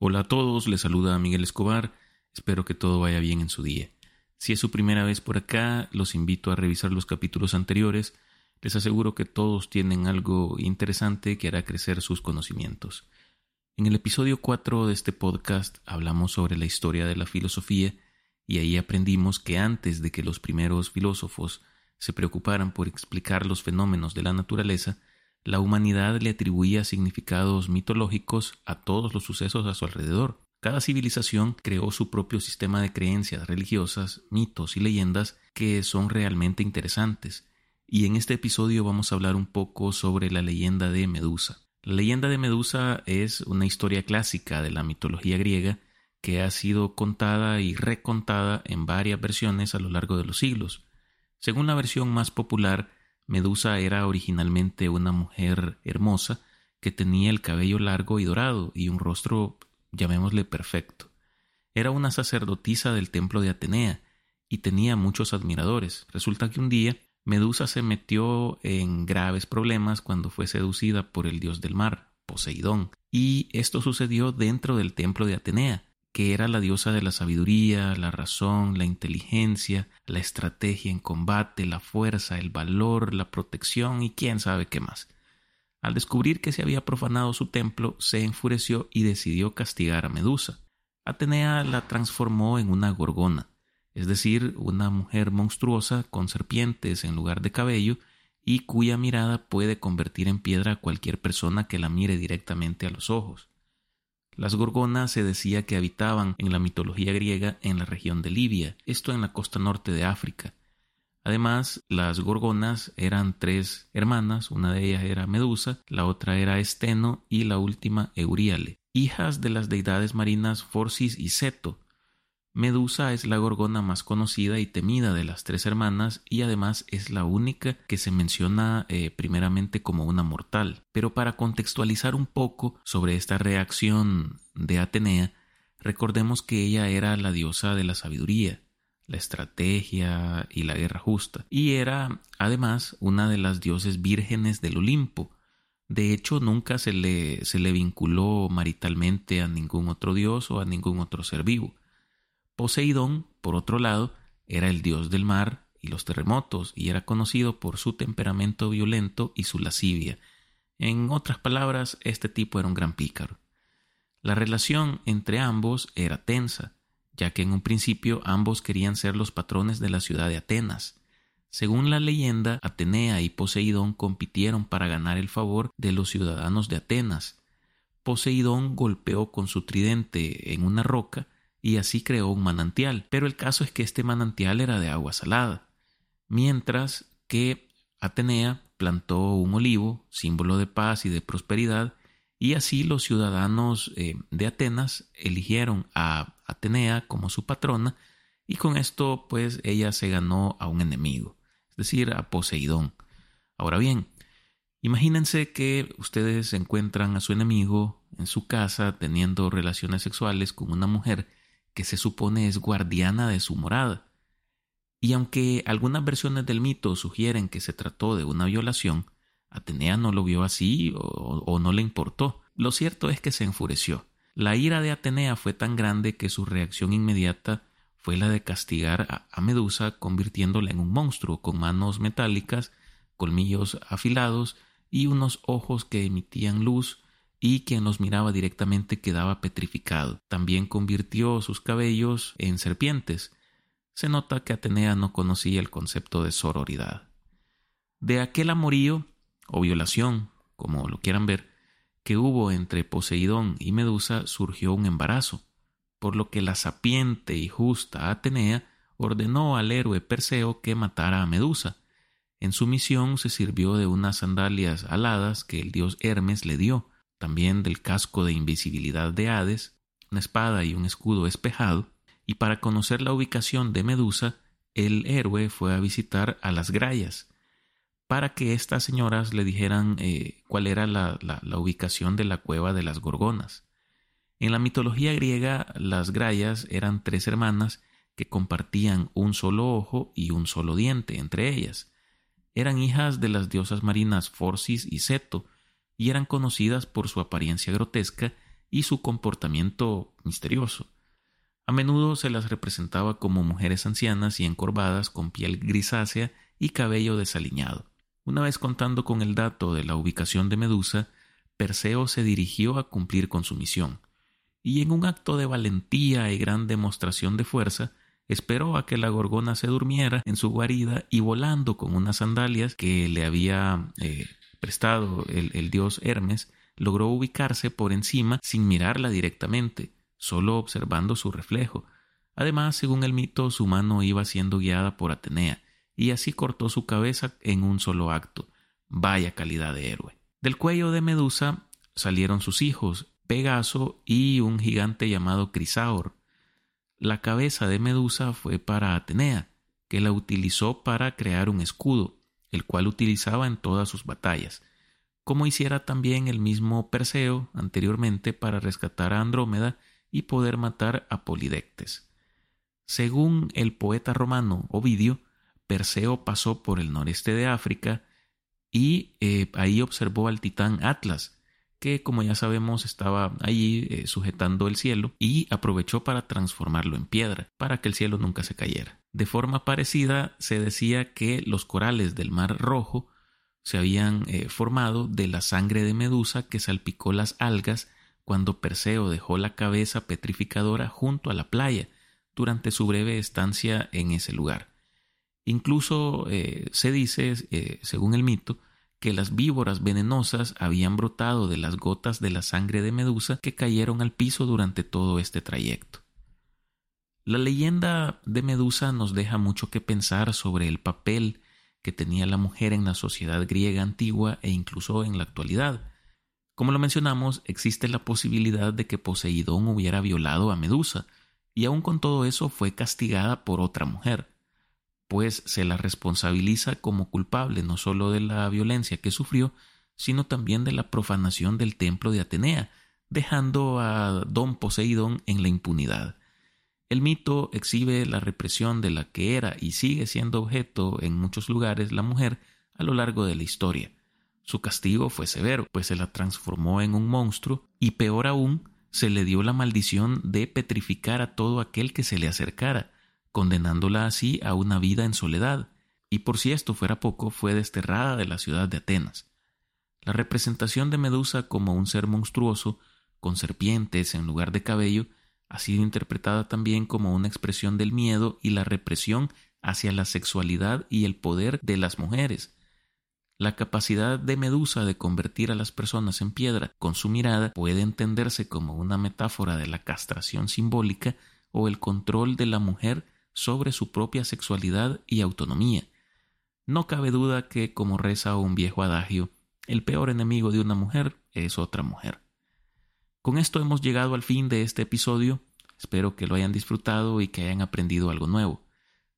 Hola a todos, les saluda Miguel Escobar, espero que todo vaya bien en su día. Si es su primera vez por acá, los invito a revisar los capítulos anteriores, les aseguro que todos tienen algo interesante que hará crecer sus conocimientos. En el episodio 4 de este podcast hablamos sobre la historia de la filosofía y ahí aprendimos que antes de que los primeros filósofos se preocuparan por explicar los fenómenos de la naturaleza, la humanidad le atribuía significados mitológicos a todos los sucesos a su alrededor. Cada civilización creó su propio sistema de creencias religiosas, mitos y leyendas que son realmente interesantes. Y en este episodio vamos a hablar un poco sobre la leyenda de Medusa. La leyenda de Medusa es una historia clásica de la mitología griega que ha sido contada y recontada en varias versiones a lo largo de los siglos. Según la versión más popular, Medusa era originalmente una mujer hermosa que tenía el cabello largo y dorado y un rostro, llamémosle, perfecto. Era una sacerdotisa del templo de Atenea y tenía muchos admiradores. Resulta que un día Medusa se metió en graves problemas cuando fue seducida por el dios del mar, Poseidón, y esto sucedió dentro del templo de Atenea que era la diosa de la sabiduría, la razón, la inteligencia, la estrategia en combate, la fuerza, el valor, la protección y quién sabe qué más. Al descubrir que se había profanado su templo, se enfureció y decidió castigar a Medusa. Atenea la transformó en una gorgona, es decir, una mujer monstruosa con serpientes en lugar de cabello y cuya mirada puede convertir en piedra a cualquier persona que la mire directamente a los ojos. Las gorgonas se decía que habitaban en la mitología griega en la región de Libia, esto en la costa norte de África. Además, las gorgonas eran tres hermanas, una de ellas era Medusa, la otra era Esteno y la última Euríale, hijas de las deidades marinas Forcis y Seto, Medusa es la gorgona más conocida y temida de las tres hermanas y además es la única que se menciona eh, primeramente como una mortal. Pero para contextualizar un poco sobre esta reacción de Atenea, recordemos que ella era la diosa de la sabiduría, la estrategia y la guerra justa, y era además una de las dioses vírgenes del Olimpo. De hecho, nunca se le, se le vinculó maritalmente a ningún otro dios o a ningún otro ser vivo. Poseidón, por otro lado, era el dios del mar y los terremotos y era conocido por su temperamento violento y su lascivia. En otras palabras, este tipo era un gran pícaro. La relación entre ambos era tensa, ya que en un principio ambos querían ser los patrones de la ciudad de Atenas. Según la leyenda, Atenea y Poseidón compitieron para ganar el favor de los ciudadanos de Atenas. Poseidón golpeó con su tridente en una roca y así creó un manantial. Pero el caso es que este manantial era de agua salada, mientras que Atenea plantó un olivo, símbolo de paz y de prosperidad, y así los ciudadanos eh, de Atenas eligieron a Atenea como su patrona, y con esto pues ella se ganó a un enemigo, es decir, a Poseidón. Ahora bien, imagínense que ustedes encuentran a su enemigo en su casa teniendo relaciones sexuales con una mujer que se supone es guardiana de su morada. Y aunque algunas versiones del mito sugieren que se trató de una violación, Atenea no lo vio así o, no le importó. Lo cierto es que se enfureció. La ira de Atenea fue tan grande que su reacción inmediata fue la de castigar a Medusa convirtiéndola en un monstruo con manos metálicas, colmillos afilados y unos ojos que emitían luz y quien los miraba directamente quedaba petrificado. También convirtió sus cabellos en serpientes. Se nota que Atenea no conocía el concepto de sororidad. De aquel amorío, o violación, como lo quieran ver, que hubo entre Poseidón y Medusa surgió un embarazo, por lo que la sapiente y justa Atenea ordenó al héroe Perseo que matara a Medusa. En su misión se sirvió de unas sandalias aladas que el dios Hermes le dio, también del casco de invisibilidad de Hades, una espada y un escudo espejado, y para conocer la ubicación de Medusa, el héroe fue a visitar a las Grayas, para que estas señoras le dijeran eh, cuál era la, la ubicación de la cueva de las Gorgonas. En la mitología griega, las Grayas eran tres hermanas que compartían un solo ojo y un solo diente entre ellas. Eran hijas de las diosas marinas Forcis y Seto, y eran conocidas por su apariencia grotesca y su comportamiento misterioso. A menudo se las representaba como mujeres ancianas y encorvadas con piel grisácea y cabello desaliñado. Una vez contando con el dato de la ubicación de Medusa, Perseo se dirigió a cumplir con su misión, y en un acto de valentía y gran demostración de fuerza, esperó a que la gorgona se durmiera en su guarida y volando con unas sandalias que le había eh, prestado el dios Hermes, logró ubicarse por encima sin mirarla directamente, solo observando su reflejo. Además, según el mito, su mano iba siendo guiada por Atenea, y así cortó su cabeza en un solo acto. Vaya calidad de héroe. Del cuello de Medusa salieron sus hijos, Pegaso y un gigante llamado Crisaor. La cabeza de Medusa fue para Atenea, que la utilizó para crear un escudo, el cual utilizaba en todas sus batallas, como hiciera también el mismo Perseo anteriormente para rescatar a Andrómeda y poder matar a Polidectes. Según el poeta romano Ovidio, Perseo pasó por el noreste de África y eh, ahí observó al titán Atlas, que como ya sabemos estaba allí eh, sujetando el cielo y aprovechó para transformarlo en piedra, para que el cielo nunca se cayera. De forma parecida se decía que los corales del Mar Rojo se habían eh, formado de la sangre de Medusa que salpicó las algas cuando Perseo dejó la cabeza petrificadora junto a la playa durante su breve estancia en ese lugar. Incluso eh, se dice, eh, según el mito, que las víboras venenosas habían brotado de las gotas de la sangre de Medusa que cayeron al piso durante todo este trayecto. La leyenda de Medusa nos deja mucho que pensar sobre el papel que tenía la mujer en la sociedad griega antigua e incluso en la actualidad. Como lo mencionamos, existe la posibilidad de que Poseidón hubiera violado a Medusa, y aun con todo eso fue castigada por otra mujer pues se la responsabiliza como culpable no solo de la violencia que sufrió, sino también de la profanación del templo de Atenea, dejando a don Poseidón en la impunidad. El mito exhibe la represión de la que era y sigue siendo objeto en muchos lugares la mujer a lo largo de la historia. Su castigo fue severo, pues se la transformó en un monstruo y peor aún, se le dio la maldición de petrificar a todo aquel que se le acercara, condenándola así a una vida en soledad, y por si esto fuera poco, fue desterrada de la ciudad de Atenas. La representación de Medusa como un ser monstruoso, con serpientes en lugar de cabello, ha sido interpretada también como una expresión del miedo y la represión hacia la sexualidad y el poder de las mujeres. La capacidad de Medusa de convertir a las personas en piedra con su mirada puede entenderse como una metáfora de la castración simbólica o el control de la mujer sobre su propia sexualidad y autonomía. No cabe duda que, como reza un viejo adagio, el peor enemigo de una mujer es otra mujer. Con esto hemos llegado al fin de este episodio. Espero que lo hayan disfrutado y que hayan aprendido algo nuevo.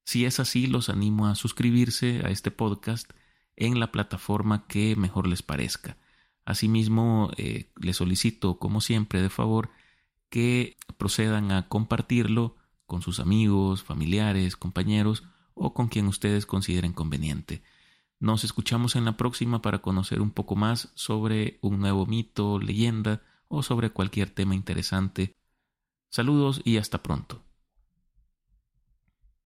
Si es así, los animo a suscribirse a este podcast en la plataforma que mejor les parezca. Asimismo, eh, les solicito, como siempre, de favor, que procedan a compartirlo con sus amigos, familiares, compañeros o con quien ustedes consideren conveniente. Nos escuchamos en la próxima para conocer un poco más sobre un nuevo mito, leyenda o sobre cualquier tema interesante. Saludos y hasta pronto.